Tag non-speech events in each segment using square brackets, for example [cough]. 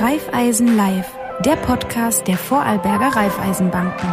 Raiffeisen Live, der Podcast der Vorarlberger Raiffeisenbanken.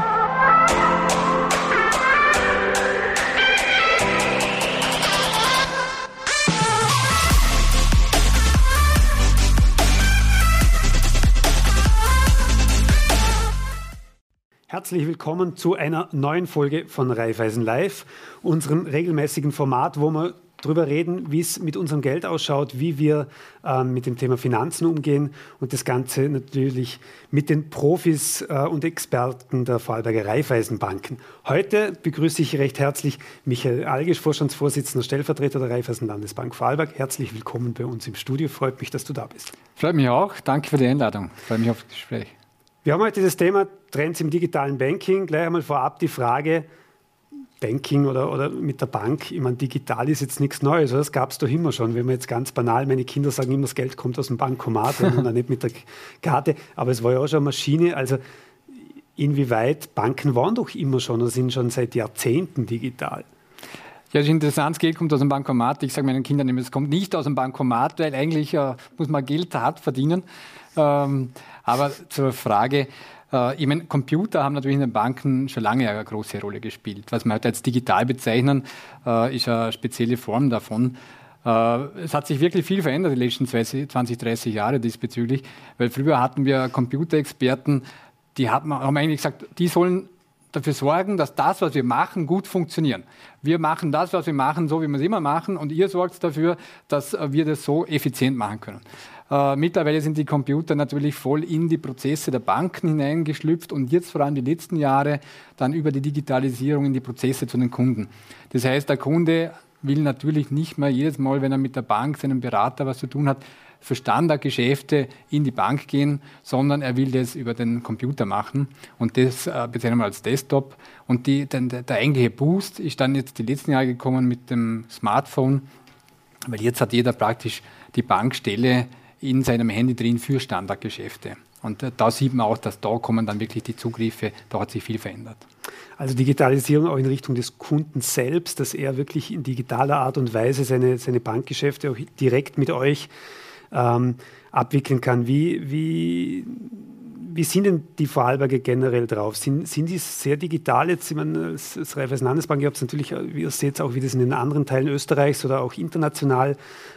Herzlich willkommen zu einer neuen Folge von Raiffeisen Live, unserem regelmäßigen Format, wo wir darüber reden, wie es mit unserem Geld ausschaut, wie wir ähm, mit dem Thema Finanzen umgehen und das Ganze natürlich mit den Profis äh, und Experten der Vorarlberger Raiffeisenbanken. Heute begrüße ich recht herzlich Michael Algisch, Vorstandsvorsitzender, Stellvertreter der Raiffeisen Landesbank Vorarlberg. Herzlich willkommen bei uns im Studio. Freut mich, dass du da bist. Freut mich auch. Danke für die Einladung. Freut mich auf das Gespräch. Wir haben heute das Thema Trends im digitalen Banking. Gleich einmal vorab die Frage, Banking oder, oder mit der Bank, ich meine, digital ist jetzt nichts Neues, das gab es doch immer schon. Wenn man jetzt ganz banal, meine Kinder sagen immer, das Geld kommt aus dem Bankomat und nicht mit der Karte, aber es war ja auch schon eine Maschine, also inwieweit Banken waren doch immer schon oder sind schon seit Jahrzehnten digital. Ja, das ist interessant, das Geld kommt aus dem Bankomat. Ich sage meinen Kindern immer, es kommt nicht aus dem Bankomat, weil eigentlich äh, muss man Geld hart verdienen. Ähm, aber zur Frage, äh, ich meine, Computer haben natürlich in den Banken schon lange eine große Rolle gespielt. Was wir heute als digital bezeichnen, äh, ist eine spezielle Form davon. Äh, es hat sich wirklich viel verändert die letzten 20, 30 Jahre diesbezüglich, weil früher hatten wir Computerexperten, die haben, haben eigentlich gesagt, die sollen dafür sorgen, dass das, was wir machen, gut funktioniert. Wir machen das, was wir machen, so wie wir es immer machen und ihr sorgt dafür, dass wir das so effizient machen können. Äh, mittlerweile sind die Computer natürlich voll in die Prozesse der Banken hineingeschlüpft und jetzt vor allem die letzten Jahre dann über die Digitalisierung in die Prozesse zu den Kunden. Das heißt, der Kunde will natürlich nicht mehr jedes Mal, wenn er mit der Bank, seinem Berater was zu tun hat, für Standardgeschäfte in die Bank gehen, sondern er will das über den Computer machen und das äh, bezeichnen wir als Desktop. Und die, den, der eigentliche Boost ist dann jetzt die letzten Jahre gekommen mit dem Smartphone, weil jetzt hat jeder praktisch die Bankstelle in seinem Handy drin für Standardgeschäfte. Und äh, da sieht man auch, dass da kommen dann wirklich die Zugriffe, da hat sich viel verändert. Also Digitalisierung auch in Richtung des Kunden selbst, dass er wirklich in digitaler Art und Weise seine, seine Bankgeschäfte auch direkt mit euch ähm, abwickeln kann. Wie, wie wie sind denn die Vorarlberger generell drauf? Sind, sind die sehr digital jetzt? Ich meine, das, das Raiffeisen Landesbank, ihr habt es natürlich, ihr seht auch, wie das in den anderen Teilen Österreichs oder auch international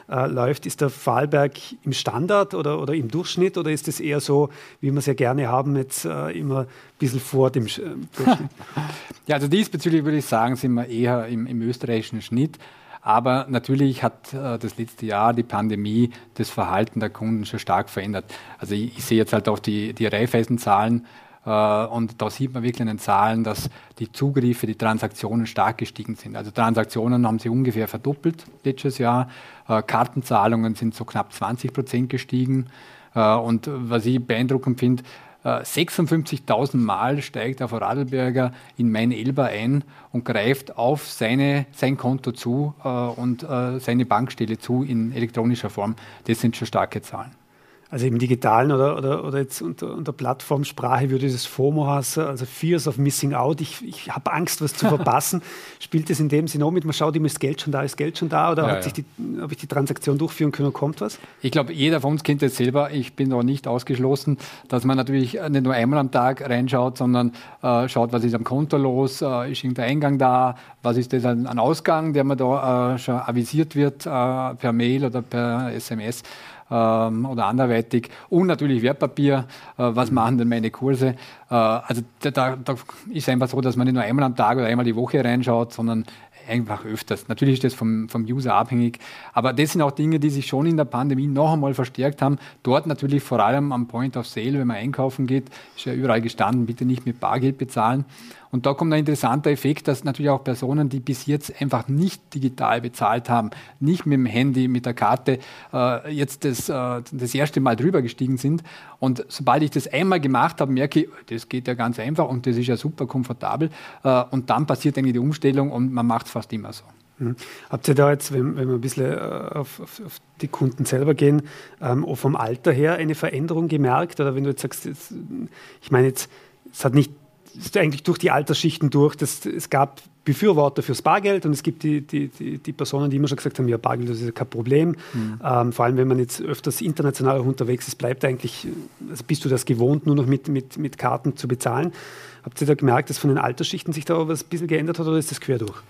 äh, läuft. Ist der Vorarlberg im Standard oder, oder im Durchschnitt oder ist es eher so, wie wir es ja gerne haben, jetzt äh, immer ein bisschen vor dem äh, Durchschnitt? [laughs] ja, also diesbezüglich würde ich sagen, sind wir eher im, im österreichischen Schnitt. Aber natürlich hat äh, das letzte Jahr die Pandemie das Verhalten der Kunden schon stark verändert. Also ich, ich sehe jetzt halt auch die, die Raiffeisen-Zahlen äh, und da sieht man wirklich in den Zahlen, dass die Zugriffe, die Transaktionen stark gestiegen sind. Also Transaktionen haben sie ungefähr verdoppelt letztes Jahr. Äh, Kartenzahlungen sind so knapp 20 Prozent gestiegen. Und was ich beeindruckend finde, 56.000 äh, Mal steigt der Vorarlberger in mein Elber ein und greift auf seine, sein Konto zu äh, und äh, seine Bankstelle zu in elektronischer Form. Das sind schon starke Zahlen also im Digitalen oder, oder, oder jetzt unter, unter Plattformsprache würde das FOMO heißen, also Fears of Missing Out. Ich, ich habe Angst, was zu [laughs] verpassen. Spielt das in dem Sinne auch mit, man schaut immer, ist Geld schon da, ist Geld schon da oder ja, ja. habe ich die Transaktion durchführen können, kommt was? Ich glaube, jeder von uns kennt das selber. Ich bin da nicht ausgeschlossen, dass man natürlich nicht nur einmal am Tag reinschaut, sondern äh, schaut, was ist am Konto los, äh, ist irgendein Eingang da, was ist das an, an Ausgang, der mir da äh, schon avisiert wird äh, per Mail oder per SMS ähm, oder anderweitig und natürlich Wertpapier. Äh, was machen denn meine Kurse? Äh, also da, da ist einfach so, dass man nicht nur einmal am Tag oder einmal die Woche reinschaut, sondern einfach öfters. Natürlich ist das vom, vom User abhängig, aber das sind auch Dinge, die sich schon in der Pandemie noch einmal verstärkt haben. Dort natürlich vor allem am Point of Sale, wenn man einkaufen geht, ist ja überall gestanden, bitte nicht mit Bargeld bezahlen. Und da kommt ein interessanter Effekt, dass natürlich auch Personen, die bis jetzt einfach nicht digital bezahlt haben, nicht mit dem Handy, mit der Karte, äh, jetzt das, äh, das erste Mal drüber gestiegen sind. Und sobald ich das einmal gemacht habe, merke ich, das geht ja ganz einfach und das ist ja super komfortabel. Äh, und dann passiert eigentlich die Umstellung und man macht es fast immer so. Mhm. Habt ihr da jetzt, wenn, wenn wir ein bisschen äh, auf, auf, auf die Kunden selber gehen, ähm, vom Alter her eine Veränderung gemerkt? Oder wenn du jetzt sagst, jetzt, ich meine jetzt, es hat nicht eigentlich durch die Altersschichten durch. Das, es gab Befürworter fürs Bargeld und es gibt die, die, die, die, Personen, die immer schon gesagt haben, ja, Bargeld das ist ja kein Problem. Mhm. Ähm, vor allem, wenn man jetzt öfters international unterwegs ist, bleibt eigentlich, also bist du das gewohnt, nur noch mit, mit, mit Karten zu bezahlen. Habt ihr da gemerkt, dass von den Altersschichten sich da was ein bisschen geändert hat oder ist das quer durch?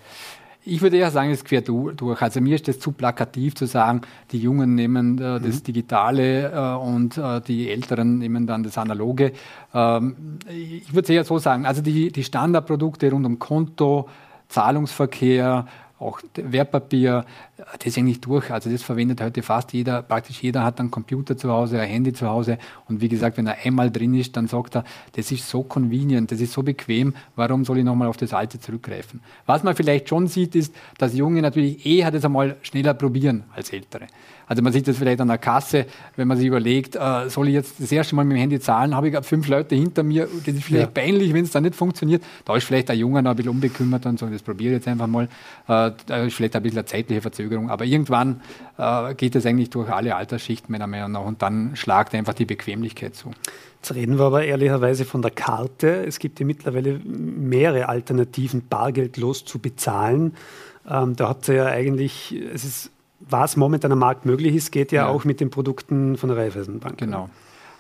Ich würde eher sagen, es ist quer durch. Also mir ist das zu plakativ zu sagen, die Jungen nehmen äh, das mhm. Digitale äh, und äh, die Älteren nehmen dann das Analoge. Ähm, ich würde es eher so sagen, also die, die Standardprodukte rund um Konto, Zahlungsverkehr, auch Wertpapier, das ist eigentlich durch. Also das verwendet heute fast jeder, praktisch jeder hat einen Computer zu Hause, ein Handy zu Hause. Und wie gesagt, wenn er einmal drin ist, dann sagt er, das ist so convenient, das ist so bequem, warum soll ich nochmal auf das Alte zurückgreifen? Was man vielleicht schon sieht, ist, dass Junge natürlich eher das einmal schneller probieren als Ältere. Also man sieht das vielleicht an der Kasse, wenn man sich überlegt, äh, soll ich jetzt das erste Mal mit dem Handy zahlen, habe ich fünf Leute hinter mir, das ist vielleicht ja. peinlich, wenn es dann nicht funktioniert. Da ist vielleicht der Junge noch ein bisschen unbekümmert und so, das probiere ich jetzt einfach mal. Äh, da ist vielleicht ein bisschen eine zeitliche Verzögerung, aber irgendwann äh, geht es eigentlich durch alle Altersschichten meiner Meinung nach und dann schlagt einfach die Bequemlichkeit zu. Jetzt reden wir aber ehrlicherweise von der Karte. Es gibt ja mittlerweile mehrere Alternativen, bargeldlos zu bezahlen. Ähm, da habt ihr ja eigentlich, es ist was momentan am Markt möglich ist, geht ja, ja. auch mit den Produkten von der Raiffeisenbank. Genau.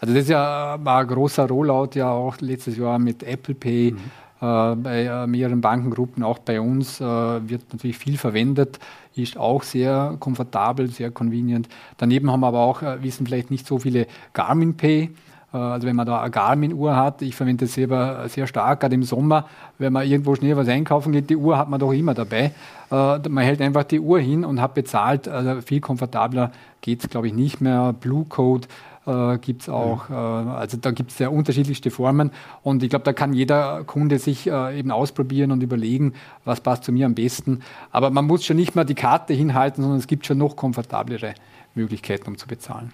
Also das ist ja war ein großer Rollout ja auch letztes Jahr mit Apple Pay. Mhm. Äh, bei äh, mehreren Bankengruppen, auch bei uns, äh, wird natürlich viel verwendet, ist auch sehr komfortabel, sehr convenient. Daneben haben wir aber auch, wissen vielleicht nicht so viele Garmin Pay. Also wenn man da eine Garmin-Uhr hat, ich verwende das selber sehr stark, gerade im Sommer, wenn man irgendwo schnell was einkaufen geht, die Uhr hat man doch immer dabei. Äh, man hält einfach die Uhr hin und hat bezahlt. Also viel komfortabler geht es, glaube ich, nicht mehr. Blue Code äh, gibt es auch. Ja. Äh, also da gibt es sehr unterschiedlichste Formen. Und ich glaube, da kann jeder Kunde sich äh, eben ausprobieren und überlegen, was passt zu mir am besten. Aber man muss schon nicht mehr die Karte hinhalten, sondern es gibt schon noch komfortablere Möglichkeiten, um zu bezahlen.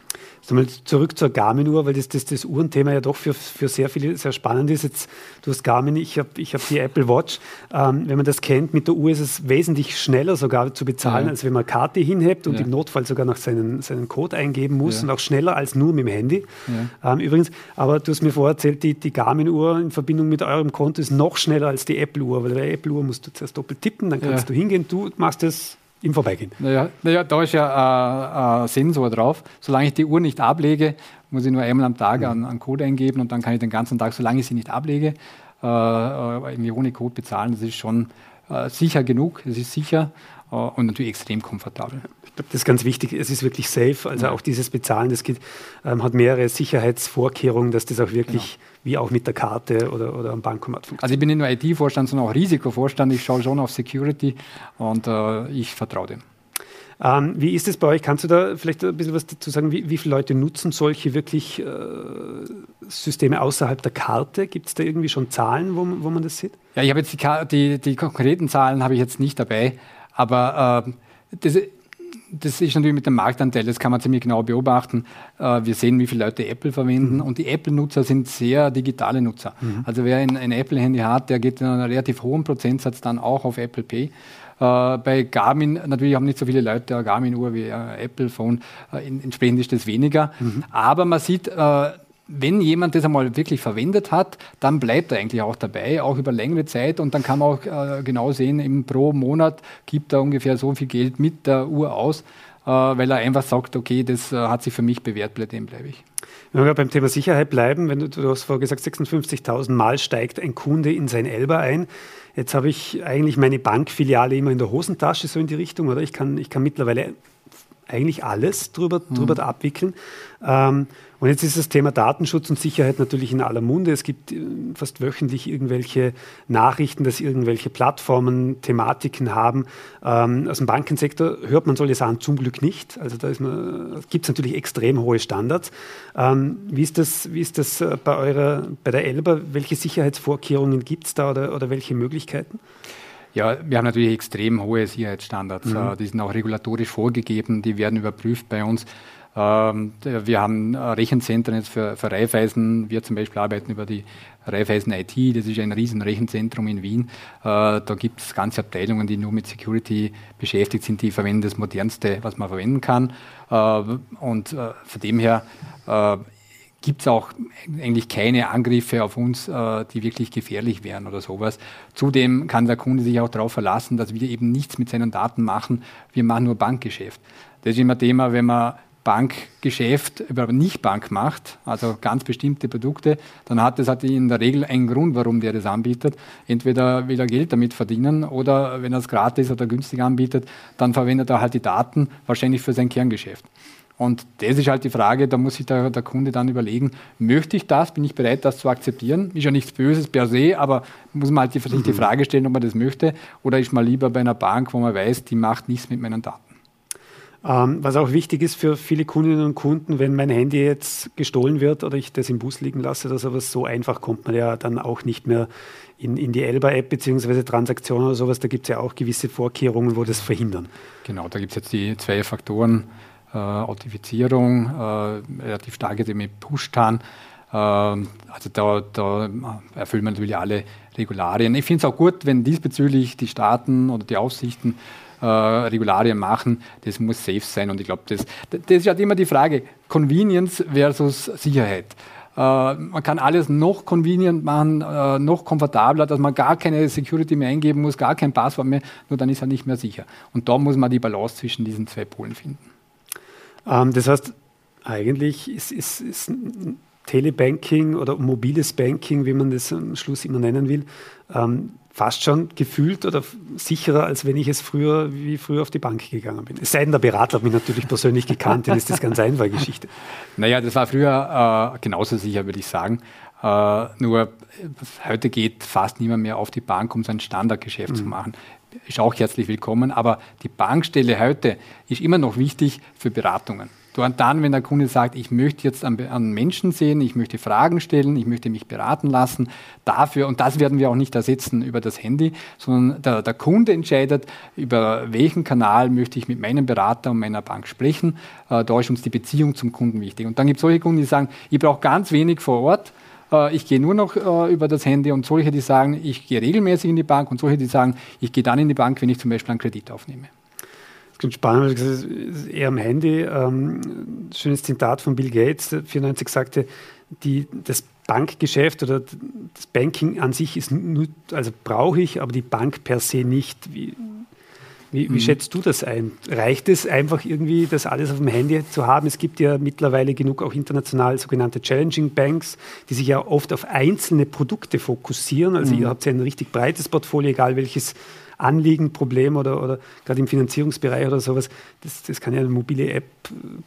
Mal zurück zur Garmin-Uhr, weil das, das, das Uhrenthema ja doch für, für sehr viele sehr spannend ist. Jetzt, du hast Garmin, ich habe ich hab die Apple Watch. Ähm, wenn man das kennt, mit der Uhr ist es wesentlich schneller sogar zu bezahlen, ja. als wenn man Karte hinhebt und ja. im Notfall sogar noch seinen, seinen Code eingeben muss ja. und auch schneller als nur mit dem Handy. Ähm, übrigens, aber du hast mir vorher erzählt, die, die Garmin-Uhr in Verbindung mit eurem Konto ist noch schneller als die Apple-Uhr, weil bei der Apple-Uhr musst du zuerst doppelt tippen, dann kannst du hingehen, du machst das im Vorbeigehen. Naja, naja da ist ja äh, ein Sensor drauf. Solange ich die Uhr nicht ablege, muss ich nur einmal am Tag mhm. einen, einen Code eingeben und dann kann ich den ganzen Tag, solange ich sie nicht ablege, äh, äh irgendwie ohne Code bezahlen. Das ist schon äh, sicher genug, es ist sicher äh, und natürlich extrem komfortabel. Ich glaube, das ist ganz wichtig. Es ist wirklich safe. Also auch dieses Bezahlen, das geht, ähm, hat mehrere Sicherheitsvorkehrungen, dass das auch wirklich genau. wie auch mit der Karte oder, oder am Bankomat funktioniert. Also ich bin nicht nur IT-Vorstand, sondern auch Risikovorstand. Ich schaue schon auf Security und äh, ich vertraue dem. Ähm, wie ist es bei euch? Kannst du da vielleicht ein bisschen was dazu sagen? Wie, wie viele Leute nutzen solche wirklich äh, Systeme außerhalb der Karte? Gibt es da irgendwie schon Zahlen, wo, wo man das sieht? Ja, ich habe jetzt die, die, die, konkreten Zahlen habe ich jetzt nicht dabei, aber äh, das, das ist natürlich mit dem Marktanteil, das kann man ziemlich genau beobachten. Äh, wir sehen, wie viele Leute Apple verwenden mhm. und die Apple-Nutzer sind sehr digitale Nutzer. Mhm. Also wer ein, ein Apple-Handy hat, der geht in einem relativ hohen Prozentsatz dann auch auf Apple Pay. Äh, bei Garmin, natürlich haben nicht so viele Leute eine Garmin-Uhr wie ein Apple-Phone, äh, entsprechend ist das weniger. Mhm. Aber man sieht, äh, wenn jemand das einmal wirklich verwendet hat, dann bleibt er eigentlich auch dabei, auch über längere Zeit. Und dann kann man auch äh, genau sehen, im pro Monat gibt er ungefähr so viel Geld mit der Uhr aus, äh, weil er einfach sagt, okay, das äh, hat sich für mich bewährt, bei dem bleibe ich. Wenn wir beim Thema Sicherheit bleiben, wenn du, du hast vorher gesagt, 56.000 Mal steigt ein Kunde in sein Elber ein. Jetzt habe ich eigentlich meine Bankfiliale immer in der Hosentasche, so in die Richtung, oder? Ich kann, ich kann mittlerweile eigentlich alles drüber, drüber abwickeln. Ähm, und jetzt ist das Thema Datenschutz und Sicherheit natürlich in aller Munde. Es gibt äh, fast wöchentlich irgendwelche Nachrichten, dass irgendwelche Plattformen Thematiken haben. Ähm, aus dem Bankensektor hört man solche Sachen zum Glück nicht. Also da gibt es natürlich extrem hohe Standards. Ähm, wie, ist das, wie ist das äh, bei, eurer, bei der Elba? Welche Sicherheitsvorkehrungen gibt es da oder, oder welche Möglichkeiten? Ja, wir haben natürlich extrem hohe Sicherheitsstandards. Mhm. Äh, die sind auch regulatorisch vorgegeben, die werden überprüft bei uns. Ähm, wir haben äh, Rechenzentren jetzt für, für Raiffeisen. Wir zum Beispiel arbeiten über die Raiffeisen IT. Das ist ein riesen Rechenzentrum in Wien. Äh, da gibt es ganze Abteilungen, die nur mit Security beschäftigt sind. Die verwenden das Modernste, was man verwenden kann. Und von dem her gibt es auch eigentlich keine Angriffe auf uns, äh, die wirklich gefährlich wären oder sowas. Zudem kann der Kunde sich auch darauf verlassen, dass wir eben nichts mit seinen Daten machen. Wir machen nur Bankgeschäft. Das ist immer Thema, wenn man Bankgeschäft aber nicht Bank macht, also ganz bestimmte Produkte, dann hat das hat in der Regel einen Grund, warum der das anbietet. Entweder will er Geld damit verdienen oder wenn er es gratis oder günstig anbietet, dann verwendet er halt die Daten wahrscheinlich für sein Kerngeschäft. Und das ist halt die Frage, da muss sich der, der, Kunde dann überlegen, möchte ich das, bin ich bereit, das zu akzeptieren? Ist ja nichts Böses per se, aber muss man halt die, sich die mhm. Frage stellen, ob man das möchte, oder ist man lieber bei einer Bank, wo man weiß, die macht nichts mit meinen Daten. Ähm, was auch wichtig ist für viele Kundinnen und Kunden, wenn mein Handy jetzt gestohlen wird oder ich das im Bus liegen lasse oder sowas, so einfach kommt man ja dann auch nicht mehr in, in die Elba-App bzw. Transaktionen oder sowas. Da gibt es ja auch gewisse Vorkehrungen, wo das verhindern. Genau, da gibt es jetzt die zwei Faktoren, äh, Authentifizierung, äh, relativ starke mit Push-Tan. Äh, also da, da erfüllen wir natürlich alle Regularien. Ich finde es auch gut, wenn diesbezüglich die Staaten oder die Aufsichten äh, Regularien machen, das muss safe sein. Und ich glaube, das, das ist halt immer die Frage, Convenience versus Sicherheit. Äh, man kann alles noch convenient machen, äh, noch komfortabler, dass man gar keine Security mehr eingeben muss, gar kein Passwort mehr, nur dann ist er nicht mehr sicher. Und da muss man die Balance zwischen diesen zwei Polen finden. Ähm, das heißt, eigentlich ist, ist, ist Telebanking oder mobiles Banking, wie man das am Schluss immer nennen will, ähm, fast schon gefühlt oder sicherer, als wenn ich es früher wie früher auf die Bank gegangen bin. Es sei denn, der Berater hat mich natürlich persönlich gekannt, dann ist das ganz einfache Geschichte. Naja, das war früher äh, genauso sicher, würde ich sagen. Äh, nur heute geht fast niemand mehr auf die Bank, um sein Standardgeschäft mhm. zu machen. Ist auch herzlich willkommen, aber die Bankstelle heute ist immer noch wichtig für Beratungen. Und dann, wenn der Kunde sagt, ich möchte jetzt an, an, Menschen sehen, ich möchte Fragen stellen, ich möchte mich beraten lassen, dafür, und das werden wir auch nicht ersetzen über das Handy, sondern der, der Kunde entscheidet, über welchen Kanal möchte ich mit meinem Berater und meiner Bank sprechen. Äh, da ist uns die Beziehung zum Kunden wichtig. Und dann gibt es solche Kunden, die sagen, ich brauche ganz wenig vor Ort, äh, ich gehe nur noch äh, über das Handy und solche, die sagen, ich gehe regelmäßig in die Bank und solche, die sagen, ich gehe dann in die Bank, wenn ich zum Beispiel einen Kredit aufnehme. Das ist spannend, das ist eher am Handy. Ähm, schönes Zitat von Bill Gates, der 94 sagte, die, das Bankgeschäft oder das Banking an sich ist nur, also brauche ich, aber die Bank per se nicht. Wie, wie, wie mhm. schätzt du das ein? Reicht es einfach irgendwie, das alles auf dem Handy zu haben? Es gibt ja mittlerweile genug auch international sogenannte Challenging Banks, die sich ja oft auf einzelne Produkte fokussieren. Also mhm. ihr habt ja ein richtig breites Portfolio, egal welches Anliegen, Problem oder, oder gerade im Finanzierungsbereich oder sowas, das, das kann ja eine mobile App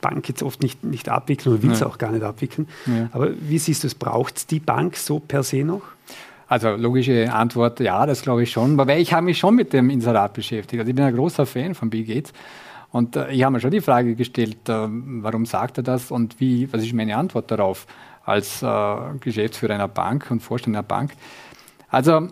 Bank jetzt oft nicht, nicht abwickeln oder will es ja. auch gar nicht abwickeln. Ja. Aber wie siehst du es, braucht es die Bank so per se noch? Also logische Antwort, ja, das glaube ich schon. Weil ich habe mich schon mit dem Inserat beschäftigt. Also ich bin ein großer Fan von Bill Gates. Und äh, ich habe mir schon die Frage gestellt, äh, warum sagt er das und wie, was ist meine Antwort darauf als äh, Geschäftsführer einer Bank und Vorstand einer Bank. Also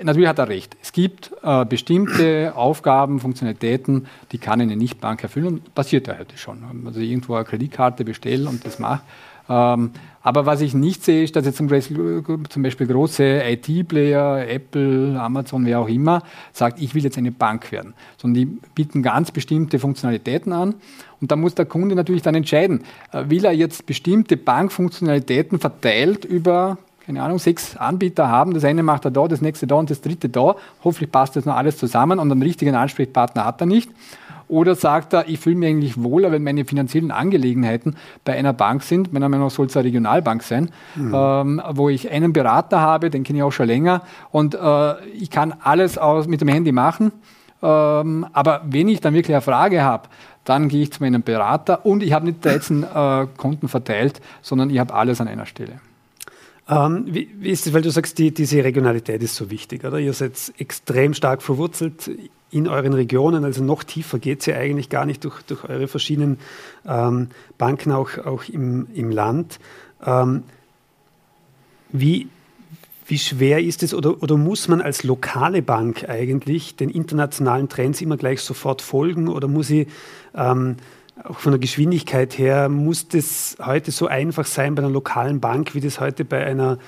natürlich hat er recht. Es gibt äh, bestimmte [clears throat] Aufgaben, Funktionalitäten, die kann eine Nichtbank erfüllen. Passiert ja heute schon. Also irgendwo eine Kreditkarte bestellen und das macht. Ähm, aber was ich nicht sehe, ist, dass jetzt zum Beispiel, zum Beispiel große IT-Player, Apple, Amazon, wer auch immer, sagt, ich will jetzt eine Bank werden. Sondern die bieten ganz bestimmte Funktionalitäten an. Und da muss der Kunde natürlich dann entscheiden, äh, will er jetzt bestimmte Bankfunktionalitäten verteilt über keine Ahnung, sechs Anbieter haben. Das eine macht er da, das nächste da und das dritte da. Hoffentlich passt das noch alles zusammen und einen richtigen Ansprechpartner hat er nicht. Oder sagt er, ich fühle mich eigentlich wohler, wenn meine finanziellen Angelegenheiten bei einer Bank sind. Meiner Meinung nach soll es eine Regionalbank sein, mhm. ähm, wo ich einen Berater habe, den kenne ich auch schon länger und äh, ich kann alles aus, mit dem Handy machen. Ähm, aber wenn ich dann wirklich eine Frage habe, dann gehe ich zu meinem Berater und ich habe nicht 13 äh, Konten verteilt, sondern ich habe alles an einer Stelle. Ähm, wie, wie, ist es, weil du sagst, die, diese Regionalität ist so wichtig, oder? Ihr seid extrem stark verwurzelt in euren Regionen, also noch tiefer geht es ja eigentlich gar nicht durch, durch eure verschiedenen ähm, Banken auch, auch im, im Land. Ähm, wie, wie schwer ist es oder, oder muss man als lokale Bank eigentlich den internationalen Trends immer gleich sofort folgen oder muss ich ähm, auch von der Geschwindigkeit her, muss das heute so einfach sein bei einer lokalen Bank, wie das heute bei einer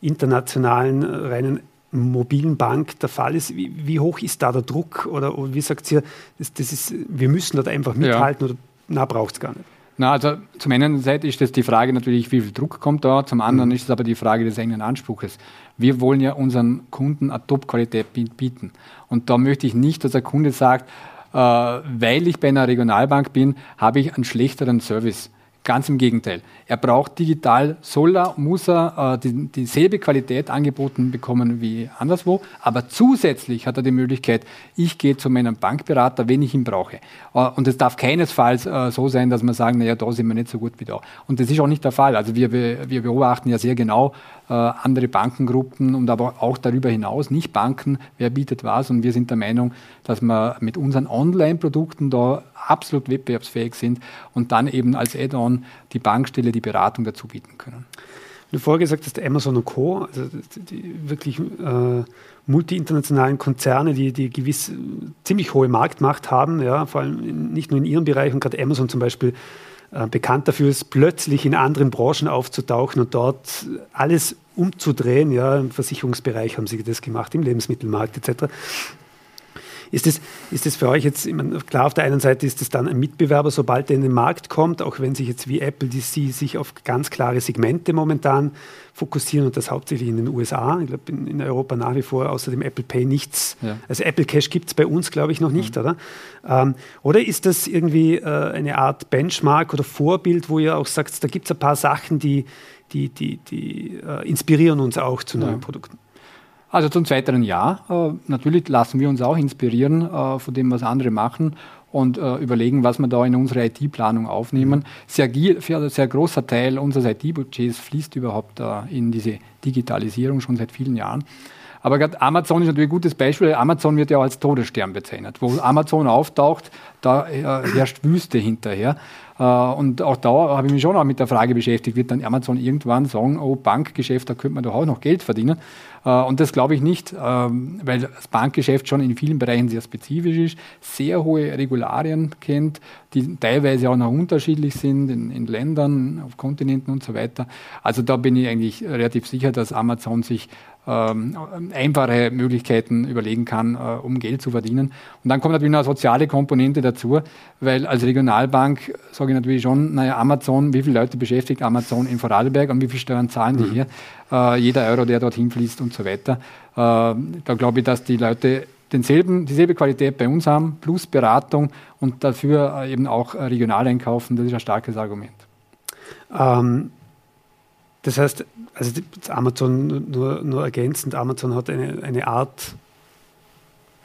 internationalen, reinen mobilen Bank der Fall ist? Wie, wie hoch ist da der Druck? Oder, oder wie sagt ihr, das, das ist, wir müssen dort einfach mithalten ja. oder na, braucht es gar nicht? Na, also zum einen Seite ist das die Frage natürlich, wie viel Druck kommt da, zum anderen mhm. ist es aber die Frage des eigenen Anspruches. Wir wollen ja unseren Kunden eine Top-Qualität bieten. Und da möchte ich nicht, dass der Kunde sagt, äh, weil ich bei einer Regionalbank bin, habe ich einen schlechteren Service. Ganz im Gegenteil. Er braucht digital, soll er, muss er äh, die, dieselbe Qualität angeboten bekommen wie anderswo, aber zusätzlich hat er die Möglichkeit, ich gehe zu meinem Bankberater, wenn ich ihn brauche. Äh, und es darf keinesfalls äh, so sein, dass man sagen, naja, da sind wir nicht so gut wie da. Und das ist auch nicht der Fall. Also wir, wir beobachten ja sehr genau äh, andere Bankengruppen und aber auch darüber hinaus, nicht Banken, wer bietet was. Und wir sind der Meinung, dass wir mit unseren Online-Produkten da absolut wettbewerbsfähig sind und dann eben als Add-on die Bankstelle die Beratung dazu bieten können. Du vorher gesagt hast, Amazon und Co., also die wirklich äh, multi-internationalen Konzerne, die, die gewiss ziemlich hohe Marktmacht haben, ja, vor allem nicht nur in ihrem Bereich und gerade Amazon zum Beispiel äh, bekannt dafür ist, plötzlich in anderen Branchen aufzutauchen und dort alles umzudrehen. Ja, Im Versicherungsbereich haben sie das gemacht, im Lebensmittelmarkt etc. Ist das, ist das für euch jetzt, meine, klar, auf der einen Seite ist es dann ein Mitbewerber, sobald er in den Markt kommt, auch wenn sich jetzt wie Apple, die sie sich auf ganz klare Segmente momentan fokussieren und das hauptsächlich in den USA. Ich glaube, in, in, Europa nach wie vor außer dem Apple Pay nichts. Ja. Also Apple Cash gibt es bei uns, glaube ich, noch nicht, mhm. oder? Ähm, oder ist das irgendwie äh, eine Art Benchmark oder Vorbild, wo ihr auch sagt, da gibt es ein paar Sachen, die, die, die, die äh, inspirieren uns auch zu neuen ja. Produkten? Also zum zweiten Jahr. Äh, natürlich lassen wir uns auch inspirieren äh, von dem, was andere machen und äh, überlegen, was wir da in unsere IT-Planung aufnehmen. Sehr, sehr großer Teil unseres IT-Budgets fließt überhaupt in diese Digitalisierung schon seit vielen Jahren. Aber gerade Amazon ist natürlich ein gutes Beispiel. Amazon wird ja auch als Todesstern bezeichnet. Wo Amazon auftaucht, da äh, herrscht Wüste hinterher. Äh, und auch da habe ich mich schon auch mit der Frage beschäftigt, wird dann Amazon irgendwann sagen, oh, Bankgeschäft, da könnte man doch auch noch Geld verdienen. Äh, und das glaube ich nicht, ähm, weil das Bankgeschäft schon in vielen Bereichen sehr spezifisch ist, sehr hohe Regularien kennt, die teilweise auch noch unterschiedlich sind in, in Ländern, auf Kontinenten und so weiter. Also da bin ich eigentlich relativ sicher, dass Amazon sich einfache Möglichkeiten überlegen kann, äh, um Geld zu verdienen. Und dann kommt natürlich eine soziale Komponente dazu, weil als Regionalbank sage ich natürlich schon, naja, Amazon, wie viele Leute beschäftigt Amazon in Vorarlberg und wie viel Steuern zahlen die mhm. hier? Äh, jeder Euro, der dorthin fließt und so weiter. Äh, da glaube ich, dass die Leute denselben, dieselbe Qualität bei uns haben, plus Beratung und dafür äh, eben auch regional einkaufen. Das ist ein starkes Argument. Ähm, das heißt, also Amazon nur, nur ergänzend, Amazon hat eine, eine Art,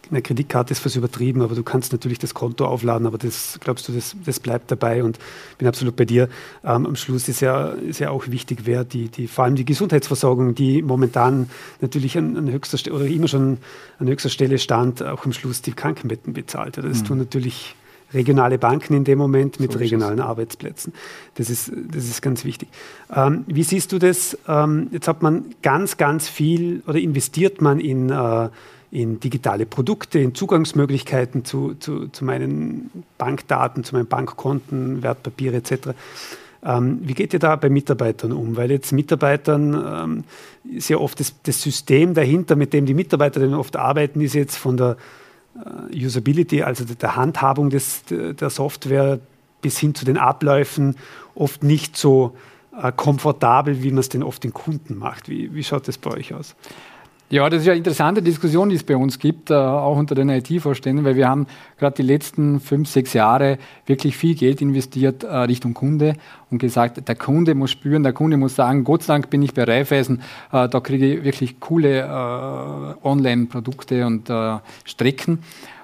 eine Kreditkarte ist fast übertrieben, aber du kannst natürlich das Konto aufladen, aber das glaubst du, das, das bleibt dabei und bin absolut bei dir. Ähm, am Schluss ist ja, ist ja auch wichtig, wer die, die, vor allem die Gesundheitsversorgung, die momentan natürlich an, an höchster Stelle oder immer schon an höchster Stelle stand, auch am Schluss die Krankenbetten bezahlt. Das mhm. tun natürlich regionale Banken in dem Moment mit so regionalen Arbeitsplätzen. Das ist, das ist ganz wichtig. Ähm, wie siehst du das? Ähm, jetzt hat man ganz, ganz viel oder investiert man in, äh, in digitale Produkte, in Zugangsmöglichkeiten zu, zu, zu meinen Bankdaten, zu meinen Bankkonten, Wertpapiere etc. Ähm, wie geht ihr da bei Mitarbeitern um? Weil jetzt Mitarbeitern ähm, ja oft das, das System dahinter, mit dem die Mitarbeiter dann oft arbeiten, ist jetzt von der Usability, also der Handhabung des, der Software bis hin zu den Abläufen oft nicht so äh, komfortabel, wie man es denn oft den Kunden macht. Wie, wie schaut das bei euch aus? Ja, das ist ja eine interessante Diskussion, die es bei uns gibt, äh, auch unter den IT-Vorständen, weil wir haben gerade die letzten fünf, sechs Jahre wirklich viel Geld investiert äh, Richtung Kunde und gesagt, der Kunde muss spüren, der Kunde muss sagen, Gott sei Dank bin ich bei Raiffeisen, äh, da kriege ich wirklich coole Online-Produkte und Strecken.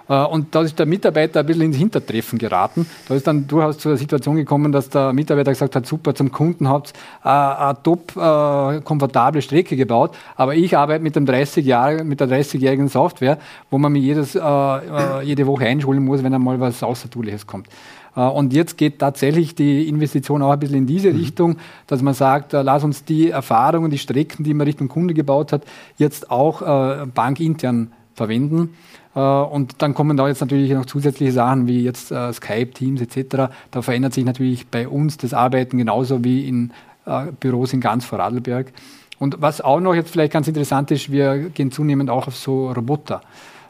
Äh, und da ist der Mitarbeiter ein bisschen ins Hintertreffen geraten. Da ist dann durchaus zu der Situation gekommen, dass der Mitarbeiter gesagt hat, super, zum Kunden habt ihr äh, eine top äh, komfortable Strecke gebaut, aber ich arbeite mit, dem 30 Jahre, mit der 30-jährigen Software, wo man mich jedes, jede Woche einschulen muss, wenn einmal was Außertuliches kommt. Und jetzt geht tatsächlich die Investition auch ein bisschen in diese mhm. Richtung, dass man sagt, lass uns die Erfahrungen, die Strecken, die man Richtung Kunde gebaut hat, jetzt auch bankintern verwenden. Äh, und dann kommen da jetzt natürlich noch zusätzliche Sachen wie jetzt äh, Skype, Teams etc. Da verändert sich natürlich bei uns das Arbeiten genauso wie in äh, Büros in ganz Vorarlberg. Und was auch noch jetzt vielleicht ganz interessant ist, wir gehen zunehmend auch auf so Roboter.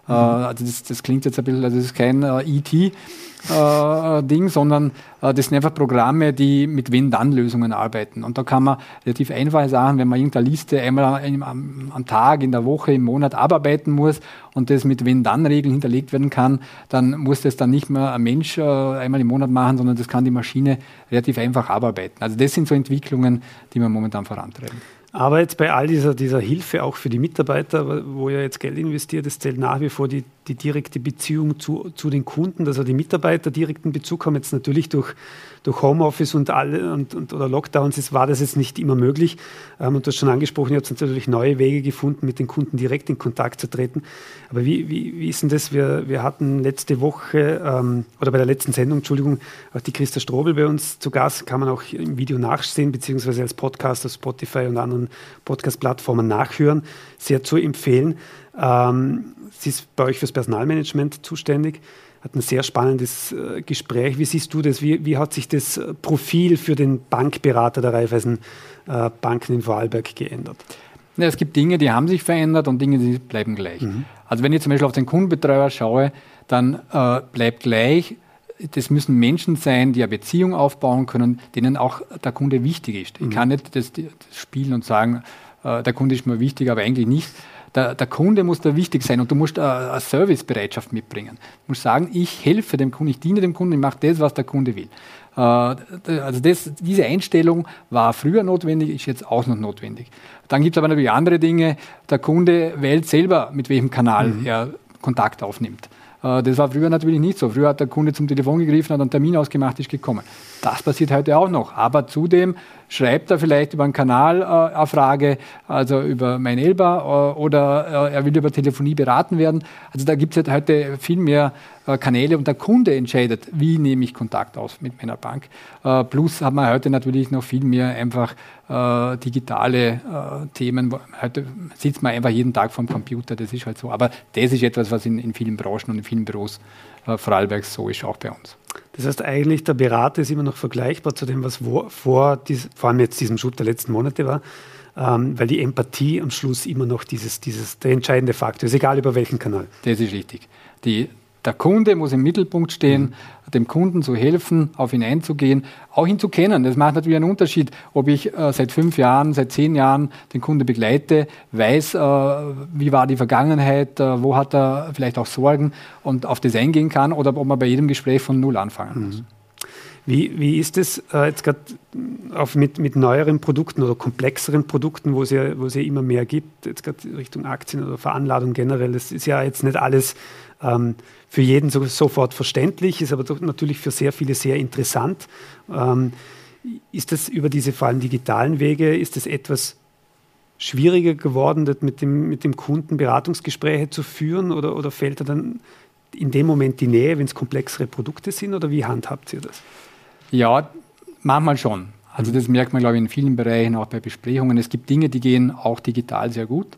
Mhm. also das, das, klingt jetzt ein bisschen, also das ist kein äh, IT, äh, sondern das sind einfach Programme, die mit Wenn-Dann-Lösungen arbeiten. Und da kann man relativ einfache Sachen, wenn man irgendeine Liste einmal am, am, Tag, in der Woche, im Monat abarbeiten muss und das mit Wenn-Dann-Regeln hinterlegt werden kann, dann muss das dann nicht mehr ein Mensch einmal im Monat machen, sondern das kann die Maschine relativ einfach abarbeiten. Also das sind so Entwicklungen, die wir momentan vorantreiben. Aber jetzt bei all dieser, dieser Hilfe auch für die Mitarbeiter, wo ihr jetzt Geld investiert, es zählt nach wie vor die, die direkte Beziehung zu, zu den Kunden, dass also die Mitarbeiter direkten Bezug haben. Jetzt natürlich durch durch Homeoffice und alle und, und oder Lockdowns ist, war das jetzt nicht immer möglich. Ähm, und du hast schon angesprochen, ihr habt natürlich neue Wege gefunden, mit den Kunden direkt in Kontakt zu treten. Aber wie, wie, wie ist denn das? Wir, wir hatten letzte Woche ähm, oder bei der letzten Sendung, Entschuldigung, auch die Christa Strobel bei uns zu Gast, kann man auch im Video nachsehen, beziehungsweise als Podcast auf Spotify und anderen Podcast-Plattformen nachhören. Sehr zu empfehlen. Ähm, sie ist bei euch fürs Personalmanagement zuständig hat ein sehr spannendes äh, Gespräch. Wie siehst du das? Wie, wie hat sich das äh, Profil für den Bankberater der Raiffeisen äh, Banken in Vorarlberg geändert? Ja, es gibt Dinge, die haben sich verändert und Dinge, die bleiben gleich. Mhm. Also wenn ich zum Beispiel auf den Kundenbetreuer schaue, dann äh, bleibt gleich, das müssen Menschen sein, die eine Beziehung aufbauen können, denen auch der Kunde wichtig ist. Ich mhm. kann nicht das, das spielen und sagen, äh, der Kunde ist mir wichtig, aber eigentlich nicht, der, der Kunde muss da wichtig sein und du musst eine Servicebereitschaft mitbringen. Du musst sagen, ich helfe dem Kunden, ich diene dem Kunden, ich mache das, was der Kunde will. Äh, also das, diese Einstellung war früher notwendig, ist jetzt auch noch notwendig. Dann gibt es aber natürlich andere Dinge. Der Kunde wählt selber, mit welchem Kanal mhm. er Kontakt aufnimmt. Äh, das war früher natürlich nicht so. Früher hat der Kunde zum Telefon gegriffen, hat einen Termin ausgemacht, ist gekommen. Das passiert heute auch noch. Aber zudem schreibt er vielleicht über einen Kanal äh, eine Frage, also über mein Elba, äh, oder äh, er will über Telefonie beraten werden. Also da gibt es halt heute viel mehr äh, Kanäle und der Kunde entscheidet, wie nehme ich Kontakt auf mit meiner Bank. Äh, plus hat man heute natürlich noch viel mehr einfach äh, digitale Themen. Heute sitzt man einfach jeden Tag vom Computer, das ist halt so. Aber das ist etwas, was in, in vielen Branchen und in vielen Büros Vorarlbergs so ist, auch bei uns. Das heißt, eigentlich der Berater ist immer noch vergleichbar zu dem, was vor, dies, vor allem jetzt diesem Schub der letzten Monate war, ähm, weil die Empathie am Schluss immer noch dieses, dieses, der entscheidende Faktor ist, egal über welchen Kanal. Das ist richtig. Die der Kunde muss im Mittelpunkt stehen, mhm. dem Kunden zu helfen, auf ihn einzugehen, auch ihn zu kennen. Das macht natürlich einen Unterschied, ob ich äh, seit fünf Jahren, seit zehn Jahren den Kunde begleite, weiß, äh, wie war die Vergangenheit, äh, wo hat er vielleicht auch Sorgen und auf das eingehen kann oder ob man bei jedem Gespräch von Null anfangen muss. Mhm. Wie, wie ist es äh, jetzt gerade mit, mit neueren Produkten oder komplexeren Produkten, wo es, ja, wo es ja immer mehr gibt, jetzt gerade Richtung Aktien oder Veranladung generell? Das ist ja jetzt nicht alles ähm, für jeden so, sofort verständlich, ist aber natürlich für sehr viele sehr interessant. Ähm, ist das über diese vor allem digitalen Wege, ist das etwas schwieriger geworden, mit dem, mit dem Kunden Beratungsgespräche zu führen oder, oder fällt da dann in dem Moment die Nähe, wenn es komplexere Produkte sind oder wie handhabt ihr das? Ja, manchmal schon. Also das merkt man, glaube ich, in vielen Bereichen, auch bei Besprechungen. Es gibt Dinge, die gehen auch digital sehr gut.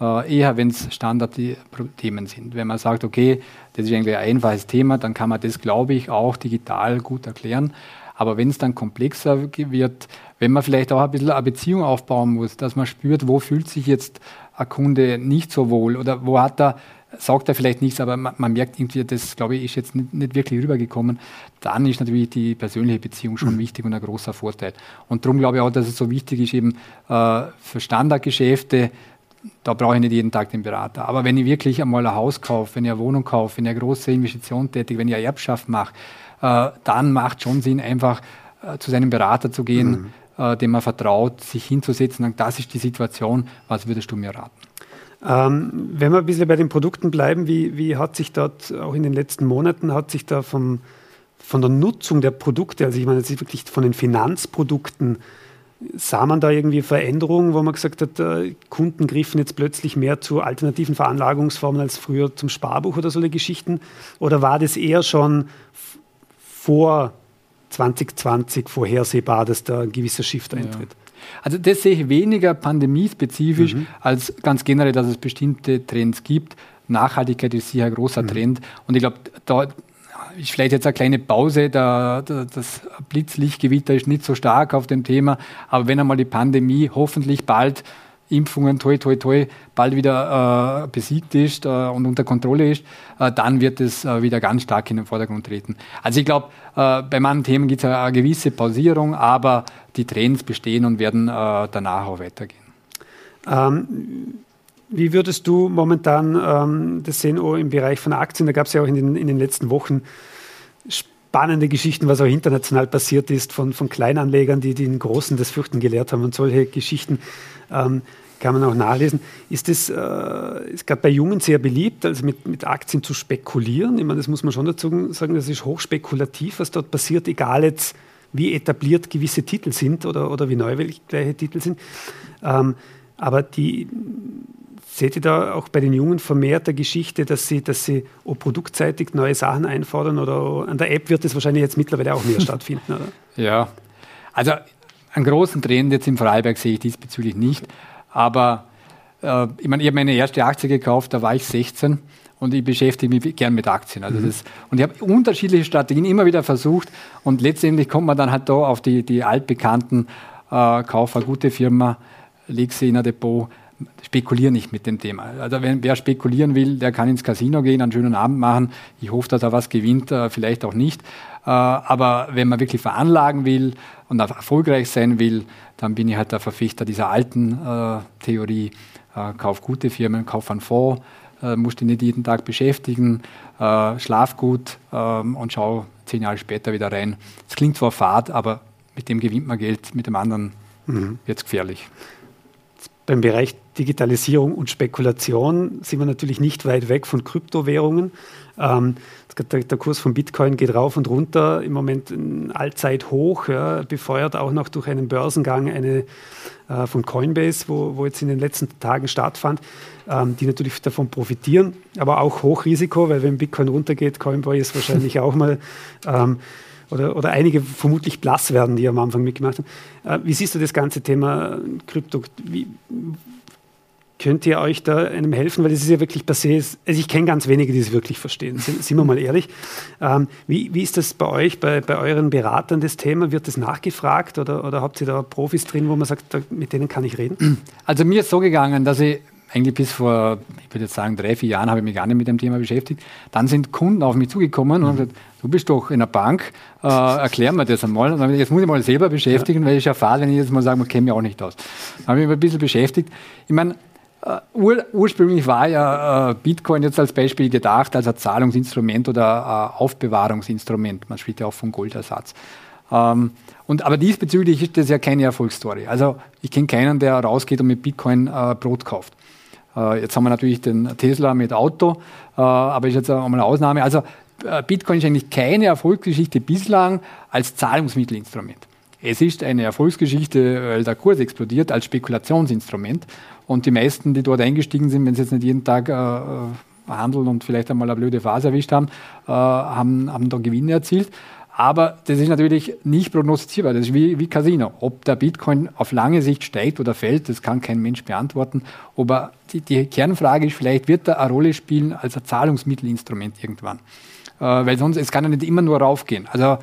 Äh, eher wenn es Standardthemen sind. Wenn man sagt, okay, das ist eigentlich ein einfaches Thema, dann kann man das, glaube ich, auch digital gut erklären. Aber wenn es dann komplexer wird, wenn man vielleicht auch ein bisschen eine Beziehung aufbauen muss, dass man spürt, wo fühlt sich jetzt ein Kunde nicht so wohl oder wo hat er, sagt er vielleicht nichts, aber man, man merkt irgendwie, das glaube ich, ist jetzt nicht, nicht, wirklich rübergekommen, dann ist natürlich die persönliche Beziehung schon mhm. wichtig und ein großer Vorteil. Und darum glaube ich auch, dass es so wichtig ist, eben äh, für Standardgeschäfte da brauche ich nicht jeden Tag den Berater. Aber wenn ich wirklich einmal ein Haus kaufe, wenn ich eine Wohnung kaufe, wenn ich eine große Investition tätige, wenn ich eine Erbschaft mache, äh, dann macht schon Sinn, einfach äh, zu seinem Berater zu gehen, mhm. äh, dem man vertraut, sich hinzusetzen und das ist die Situation, was würdest du mir raten? Ähm, wenn wir ein bisschen bei den Produkten bleiben, wie, wie hat sich dort auch in den letzten Monaten, hat sich da vom, von der Nutzung der Produkte, also ich meine jetzt wirklich von den Finanzprodukten, Sah man da irgendwie Veränderungen, wo man gesagt hat, äh, Kunden griffen jetzt plötzlich mehr zu alternativen Veranlagungsformen als früher zum Sparbuch oder solche Geschichten? Oder war das eher schon vor 2020 vorhersehbar, dass da ein gewisser Shift eintritt? Ja. Also das sehe ich weniger pandemiespezifisch mhm. als ganz generell, dass es bestimmte Trends gibt. Nachhaltigkeit ist sicher ein großer mhm. Trend. Und ich glaube, da ist vielleicht jetzt eine kleine Pause, da, da, das Blitzlichtgewitter ist nicht so stark auf dem Thema, aber wenn einmal die Pandemie hoffentlich bald Impfungen, toi, toi, toi, bald wieder äh, besiegt ist äh, und unter Kontrolle ist, äh, dann wird es äh, wieder ganz stark in den Vordergrund treten. Also ich glaube, äh, bei manchen Themen gibt es eine, gewisse Pausierung, aber die Trends bestehen und werden äh, danach auch weitergehen. Ähm, wie würdest du momentan ähm, das sehen oh, im Bereich von Aktien? Da gab es ja auch in den, in den letzten Wochen spannende Geschichten, was auch international passiert ist, von, von Kleinanlegern, die den Großen das Fürchten gelehrt haben und solche Geschichten. Ähm, kann man auch nachlesen. Ist das äh, gerade bei Jungen sehr beliebt, also mit, mit Aktien zu spekulieren? Ich meine, das muss man schon dazu sagen, das ist hochspekulativ, was dort passiert, egal jetzt, wie etabliert gewisse Titel sind oder, oder wie neu welche Titel sind. Ähm, aber die, seht ihr da auch bei den Jungen vermehrt der Geschichte, dass sie, dass sie produktseitig neue Sachen einfordern oder an der App wird es wahrscheinlich jetzt mittlerweile auch mehr [laughs] stattfinden, oder? Ja, also einen großen Trend jetzt im Freiberg sehe ich diesbezüglich nicht. Aber äh, ich meine, ich habe meine erste Aktie gekauft, da war ich 16 und ich beschäftige mich gern mit Aktien. Also mhm. das, und ich habe unterschiedliche Strategien immer wieder versucht und letztendlich kommt man dann halt da auf die, die altbekannten äh, Kauf eine gute Firma, leg sie in ein Depot, spekuliere nicht mit dem Thema. Also wenn, wer spekulieren will, der kann ins Casino gehen, einen schönen Abend machen. Ich hoffe, dass er was gewinnt, äh, vielleicht auch nicht. Äh, aber wenn man wirklich veranlagen will und erfolgreich sein will, dann bin ich halt der Verfechter dieser alten äh, Theorie. Kauf gute Firmen, kauf einen Fonds, musst dich nicht jeden Tag beschäftigen, schlaf gut ähm, und schau zehn Jahre später wieder rein. Es klingt zwar fad, aber mit dem gewinnt man Geld, mit dem anderen mhm. wird es gefährlich. Beim Bereich Digitalisierung und Spekulation sind wir natürlich nicht weit weg von Kryptowährungen. Ähm, der, der, Kurs von Bitcoin geht rauf und runter, im Moment ein Allzeit hoch, ja, befeuert auch noch durch einen Börsengang eine, äh, von Coinbase, wo, wo jetzt in den letzten Tagen stattfand, ähm, die natürlich davon profitieren, aber auch Hochrisiko, weil wenn Bitcoin runtergeht, Coinbase wahrscheinlich [laughs] auch mal ähm, oder, oder einige vermutlich blass werden, die am Anfang mitgemacht haben. Äh, wie siehst du das ganze Thema Krypto? Wie, Könnt ihr euch da einem helfen? Weil das ist ja wirklich passé. Also ich kenne ganz wenige, die es wirklich verstehen, sind, sind wir mal ehrlich. Ähm, wie, wie ist das bei euch, bei, bei euren Beratern das Thema? Wird das nachgefragt oder, oder habt ihr da Profis drin, wo man sagt, da, mit denen kann ich reden? Also mir ist so gegangen, dass ich eigentlich bis vor, ich würde jetzt sagen, drei, vier Jahren habe ich mich gar nicht mit dem Thema beschäftigt. Dann sind Kunden auf mich zugekommen und haben gesagt, du bist doch in der Bank, äh, erklär mir das einmal. Und dann jetzt muss ich mal selber beschäftigen, weil ich ja fahre, wenn ich jetzt mal sage, man kennt mich auch nicht aus. Dann habe ich mich ein bisschen beschäftigt. Ich meine, ur, ursprünglich war ja uh, Bitcoin jetzt als Beispiel gedacht als ein Zahlungsinstrument oder uh, Aufbewahrungsinstrument. Man spricht ja auch von Goldersatz. Ähm, und, aber diesbezüglich ist das ja keine Erfolgsstory. Also ich kenne keinen, der rausgeht und mit Bitcoin Brot kauft. jetzt haben wir natürlich den Tesla mit Auto, aber ist jetzt einmal eine Ausnahme. Also Bitcoin ist eigentlich keine Erfolgsgeschichte bislang als Zahlungsmittelinstrument. Es ist eine Erfolgsgeschichte, weil der Kurs explodiert als Spekulationsinstrument. Und die meisten, die dort eingestiegen sind, wenn sie jetzt nicht jeden Tag äh, äh, handeln und vielleicht einmal eine blöde Phase erwischt haben, äh, haben, haben da Gewinne erzielt. Aber das ist natürlich nicht prognostizierbar. Das ist wie, wie Casino. Ob der Bitcoin auf lange Sicht steigt oder fällt, das kann kein Mensch beantworten. Aber die, die Kernfrage ist vielleicht, wird er eine Rolle spielen als ein Zahlungsmittelinstrument irgendwann? Äh, weil sonst, es kann ja nicht immer nur raufgehen. Also,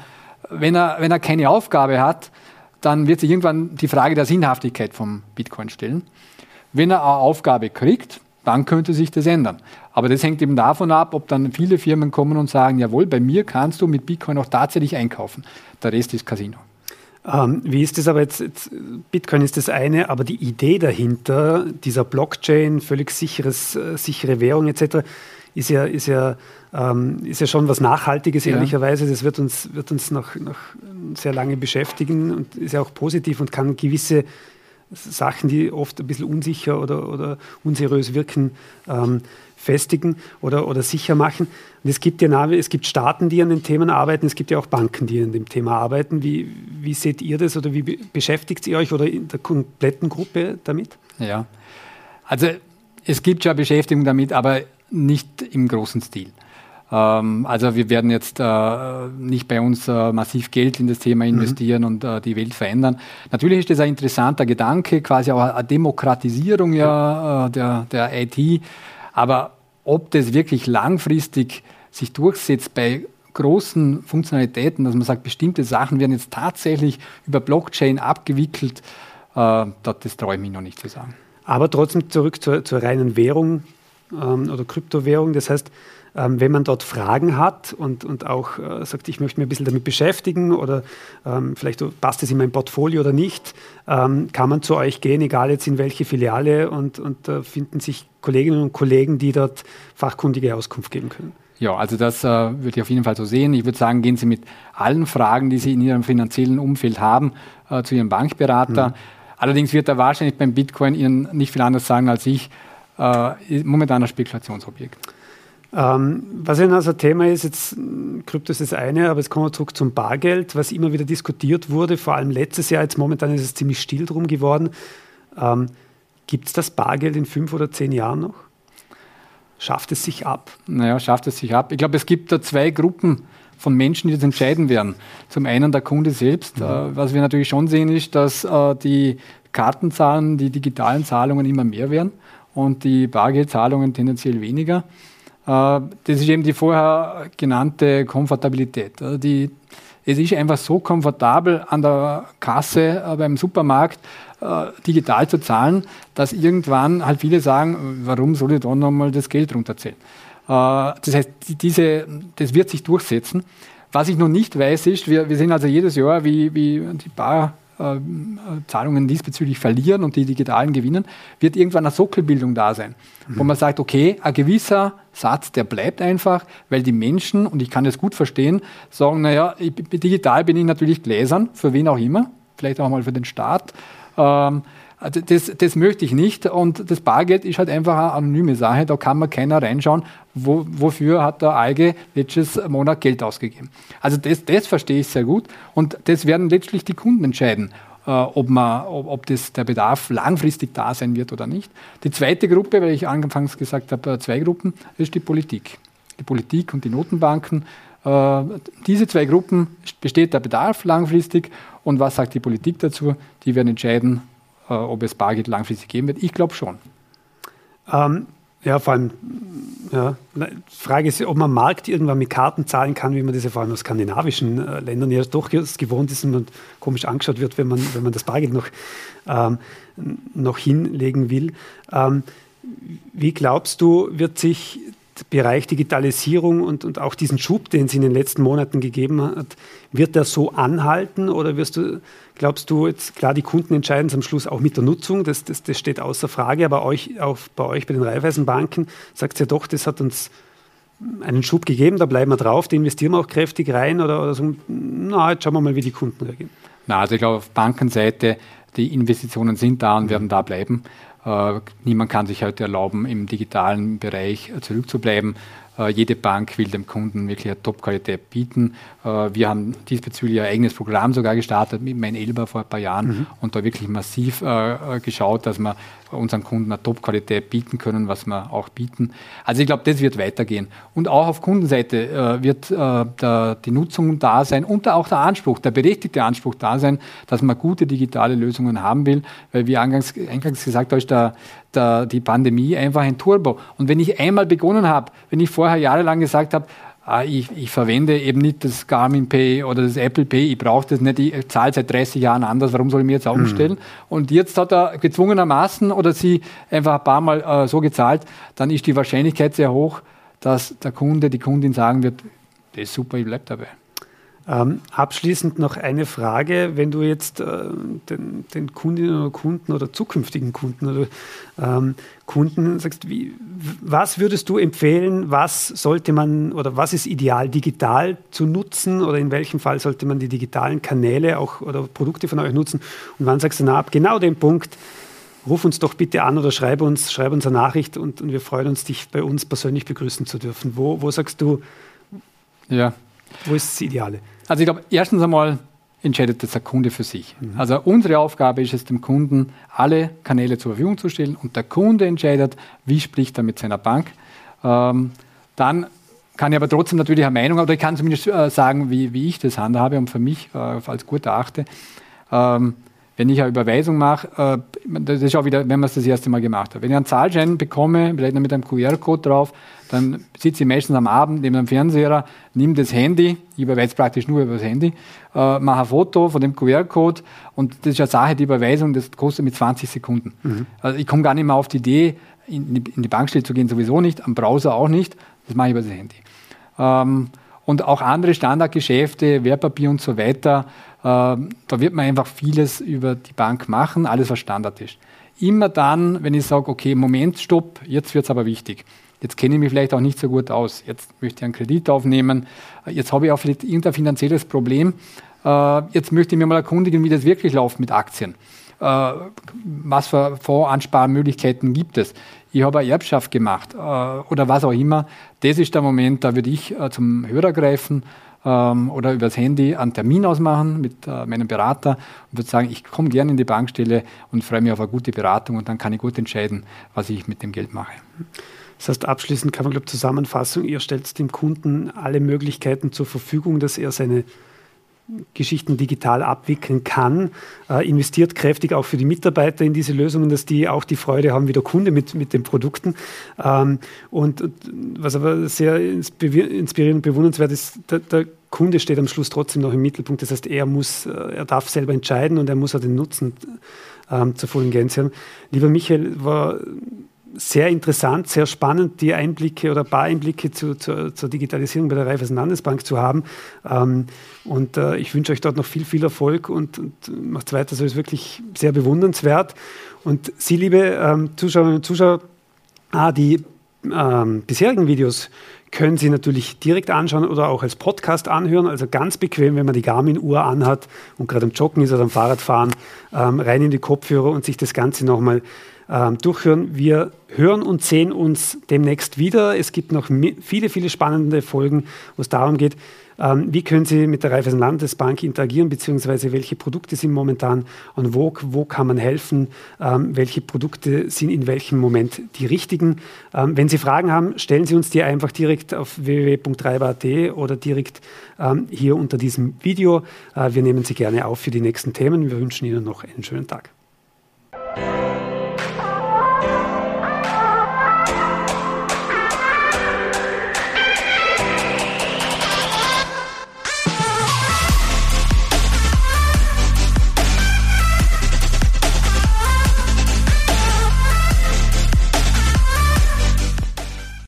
wenn er, wenn er keine Aufgabe hat, dann wird sich irgendwann die Frage der Sinnhaftigkeit vom Bitcoin stellen. Wenn er eine Aufgabe kriegt, dann könnte sich das ändern. Aber das hängt eben davon ab, ob dann viele Firmen kommen und sagen, jawohl, bei mir kannst du mit Bitcoin auch tatsächlich einkaufen. Der Rest ist Casino. Ähm, wie ist das aber jetzt, jetzt, Bitcoin ist das eine, aber die Idee dahinter, dieser Blockchain, völlig sicheres, äh, sichere Währung etc., ist ja, ist ja, ähm, ist ja schon was Nachhaltiges, ja. ehrlicherweise. Das wird uns, wird uns noch, noch sehr lange beschäftigen und ist ja auch positiv und kann gewisse Sachen, die oft ein bisschen unsicher oder, oder unseriös wirken, ähm, festigen oder, oder sicher machen. Und es gibt ja es gibt Staaten, die an den Themen arbeiten, es gibt ja auch Banken, die an dem Thema arbeiten. Wie, wie seht ihr das oder wie beschäftigt ihr euch oder in der kompletten Gruppe damit? Ja, also es gibt ja Beschäftigung damit, aber nicht im großen Stil. Ähm, also wir werden jetzt äh, nicht bei uns äh, massiv Geld in das Thema mhm. investieren mhm. und äh, die Welt verändern. Natürlich ist das ein interessanter Gedanke, quasi auch eine Demokratisierung ja, der, der IT. Aber ob das wirklich langfristig sich durchsetzt bei großen Funktionalitäten, dass man sagt, bestimmte Sachen werden jetzt tatsächlich über Blockchain abgewickelt, das, das traue ich mich noch nicht zu sagen. Aber trotzdem zurück zur, zur reinen Währung ähm, oder Kryptowährung. Das heißt, ähm, wenn man dort Fragen hat und, und auch äh, sagt, ich möchte mich ein bisschen damit beschäftigen oder ähm, vielleicht passt es in mein Portfolio oder nicht, ähm, kann man zu euch gehen, egal jetzt in welche Filiale und, und da finden sich Kolleginnen und Kollegen, die dort fachkundige Auskunft geben können. Ja, also das äh, würde ich auf jeden Fall so sehen. Ich würde sagen, gehen Sie mit allen Fragen, die Sie in Ihrem finanziellen Umfeld haben, äh, zu Ihrem Bankberater. Mhm. Allerdings wird er wahrscheinlich beim Bitcoin Ihnen nicht viel anders sagen als ich. Äh, momentan ein Spekulationsobjekt. Ähm, was ja also Thema ist, jetzt Krypto ist das eine, aber jetzt kommen wir zurück zum Bargeld, was immer wieder diskutiert wurde, vor allem letztes Jahr, jetzt momentan ist es ziemlich still drum geworden. Ähm, Gibt es das Bargeld in fünf oder zehn Jahren noch? Schafft es sich ab? Naja, schafft es sich ab. Ich glaube, es gibt da zwei Gruppen von Menschen, die das entscheiden werden. Zum einen der Kunde selbst. Mhm. Äh, was wir natürlich schon sehen, ist, dass äh, die Kartenzahlen, die digitalen Zahlungen immer mehr werden und die Bargeldzahlungen tendenziell weniger. Äh, das ist eben die vorher genannte Komfortabilität. Die, es ist einfach so komfortabel an der Kasse äh, beim Supermarkt äh, digital zu zahlen, dass irgendwann halt viele sagen, warum soll ich da nochmal das Geld runterzählen? Das heißt, diese, das wird sich durchsetzen. Was ich noch nicht weiß, ist, wir, wir sehen also jedes Jahr, wie, wie die Bar äh, Zahlungen diesbezüglich verlieren und die digitalen gewinnen, wird irgendwann eine Sockelbildung da sein, mhm. wo man sagt, okay, ein gewisser Satz, der bleibt einfach, weil die Menschen, und ich kann das gut verstehen, sagen, naja, ich, digital bin ich natürlich gläsern, für wen auch immer, vielleicht auch mal für den Staat. Ähm, also das, das möchte ich nicht und das Bargeld ist halt einfach eine anonyme Sache, da kann man keiner reinschauen, wo, wofür hat der Alge letztes Monat Geld ausgegeben. Also das, das verstehe ich sehr gut und das werden letztlich die Kunden entscheiden, äh, ob, man, ob, ob das, der Bedarf langfristig da sein wird oder nicht. Die zweite Gruppe, weil ich anfangs gesagt habe, äh, zwei Gruppen, ist die Politik. Die Politik und die Notenbanken. Äh, diese zwei Gruppen besteht der Bedarf langfristig und was sagt die Politik dazu? Die werden entscheiden, äh, ob es Bargeld langfristig geben wird. Ich glaube schon. Ähm, ja, vor allem, ja, die Frage ist, ob man Markt irgendwann mit Karten zahlen kann, wie man das ja vor allem aus skandinavischen äh, Ländern ja doch gewohnt ist und man komisch angeschaut wird, wenn man, wenn man das Bargeld noch, ähm, noch hinlegen will. Ähm, wie glaubst du, wird sich Bereich Digitalisierung und, und auch diesen Schub, den es in den letzten Monaten gegeben hat, wird der so anhalten oder wirst du, glaubst du, jetzt klar, die Kunden entscheiden es am Schluss auch mit der Nutzung, das, das, das steht außer Frage, aber euch, auch bei euch, bei den Raiffeisenbanken, sagt ja doch, das hat uns einen Schub gegeben, da bleiben wir drauf, da investieren wir auch kräftig rein oder, oder so, na, jetzt schauen wir mal, wie die Kunden reagieren. Na, also ich glaube, auf Bankenseite, die Investitionen sind da und werden da bleiben. Äh, niemand kann sich heute erlauben, im digitalen Bereich zurückzubleiben. Äh, jede Bank will dem Kunden wirklich eine Top-Qualität bieten. Äh, wir haben diesbezüglich ein eigenes Programm sogar gestartet mit mein Elber vor ein paar Jahren mhm. und da wirklich massiv geschaut, dass wir unseren Kunden eine Top-Qualität bieten können, was wir auch bieten. Also ich glaube, das wird weitergehen. Und auch auf Kundenseite äh, wird äh, der, die Nutzung da sein und auch der Anspruch, der berechtigte Anspruch da sein, dass man gute digitale Lösungen haben will, weil wie eingangs, eingangs gesagt habe, der, der, die Pandemie einfach ein Turbo. Und wenn ich einmal begonnen habe, wenn ich vorher jahrelang gesagt habe, Ah, ich, ich, verwende eben nicht das Garmin Pay oder das Apple Pay, ich brauche das nicht, ich zahle seit 30 Jahren anders, warum soll ich mir jetzt auch umstellen? Mhm. Und jetzt hat er gezwungenermaßen oder sie einfach ein paar Mal äh, so gezahlt, dann ist die Wahrscheinlichkeit sehr hoch, dass der Kunde, die Kundin sagen wird, das ist super, ich bleibe dabei. Ähm, abschließend noch eine Frage, wenn du jetzt äh, den, den, Kundinnen oder Kunden oder zukünftigen Kunden oder ähm, Kunden sagst, wie, was würdest du empfehlen, was sollte man oder was ist ideal digital zu nutzen oder in welchem Fall sollte man die digitalen Kanäle auch oder Produkte von euch nutzen und wann sagst du, na ab genau dem Punkt, ruf uns doch bitte an oder schreib uns, schreib uns eine Nachricht und, und wir freuen uns, dich bei uns persönlich begrüßen zu dürfen. Wo, wo sagst du, ja. wo ist das Ideale? Also ich glaube, erstens einmal entscheidet das der Kunde für sich. Mhm. Also unsere Aufgabe ist es, dem Kunden alle Kanäle zur Verfügung zu stellen und der Kunde entscheidet, wie spricht er mit seiner Bank. Ähm, dann kann ich aber trotzdem natürlich eine Meinung, oder ich kann zumindest äh, sagen, wie, wie ich das handhabe und für mich äh, als gut erachte. Ähm, Wenn ich eine Überweisung mache, äh, das ist auch wieder, wenn man es das erste Mal gemacht hat. Wenn ich einen Zahlschein bekomme, vielleicht noch mit einem QR-Code drauf, dann sitze ich meistens am Abend neben dem Fernseher, nehme das Handy, ich überweise praktisch nur über das Handy, äh, mache ein Foto von dem QR-Code und das ist eine Sache, die Überweisung, das kostet mit 20 Sekunden. Mhm. Also ich komme gar nicht mehr auf die Idee, in die, in die Bankstelle zu gehen, sowieso nicht, am Browser auch nicht, das mache ich über das Handy. Ähm, und auch andere Standardgeschäfte, Wertpapier und so weiter, da wird man einfach vieles über die Bank machen, alles was Standard ist. Immer dann, wenn ich sage, okay, Moment, stopp, jetzt wird es aber wichtig. Jetzt kenne ich mich vielleicht auch nicht so gut aus. Jetzt möchte ich einen Kredit aufnehmen. Jetzt habe ich auch vielleicht irgendein finanzielles Problem. Äh, jetzt möchte ich mir mal erkundigen, wie das wirklich läuft mit Aktien. Äh, was für Fondsansparmöglichkeiten gibt es? Ich habe eine Erbschaft gemacht äh, oder was auch immer. Das ist der Moment, da würde ich zum Hörer greifen ähm, oder übers Handy einen Termin ausmachen mit meinem Berater und würde sagen, ich komme gerne in die Bankstelle und freue mich auf eine gute Beratung und dann kann ich gut entscheiden, was ich mit dem Geld mache. Das heißt, abschließend kann man, glaube Zusammenfassung, ihr stellt dem Kunden alle Möglichkeiten zur Verfügung, dass er seine Geschichten digital abwickeln kann, äh, investiert kräftig auch für die Mitarbeiter in diese Lösungen, dass die auch die Freude haben wie der Kunde mit, mit den Produkten. Ähm, und, was aber sehr inspirierend und bewundernswert ist, der, der, Kunde steht am Schluss trotzdem noch im Mittelpunkt. Das heißt, er muss, äh, er darf selber entscheiden und er muss auch den Nutzen ähm, zur vollen Gänze haben. Lieber Michael, war sehr interessant, sehr spannend, die Einblicke oder ein paar Einblicke zu, zu, zur Digitalisierung bei der Raiffeisen Landesbank zu haben. Ähm, und äh, ich wünsche euch dort noch viel, viel Erfolg und, und macht weiter. So ist wirklich sehr bewundernswert. Und Sie, liebe ähm, Zuschauerinnen und Zuschauer, ah, die ähm, bisherigen Videos können Sie natürlich direkt anschauen oder auch als Podcast anhören. Also ganz bequem, wenn man die Garmin-Uhr anhat und gerade am Joggen ist oder am Fahrradfahren, ähm, rein in die Kopfhörer und sich das Ganze nochmal ähm, durchhören. Wir hören und sehen uns demnächst wieder. Es gibt noch viele, viele spannende Folgen, wo es darum geht, ähm, wie können Sie mit der Raiffeisen Landesbank interagieren, beziehungsweise welche Produkte sind momentan und wo, wo kann man helfen, ähm, welche Produkte sind in welchem Moment die richtigen. Wenn Sie Fragen haben, stellen Sie uns die einfach direkt auf www.reiber.at oder direkt hier unter diesem Video. Äh, wir nehmen Sie gerne auf für die nächsten Themen. Wir wünschen Ihnen noch einen schönen Tag.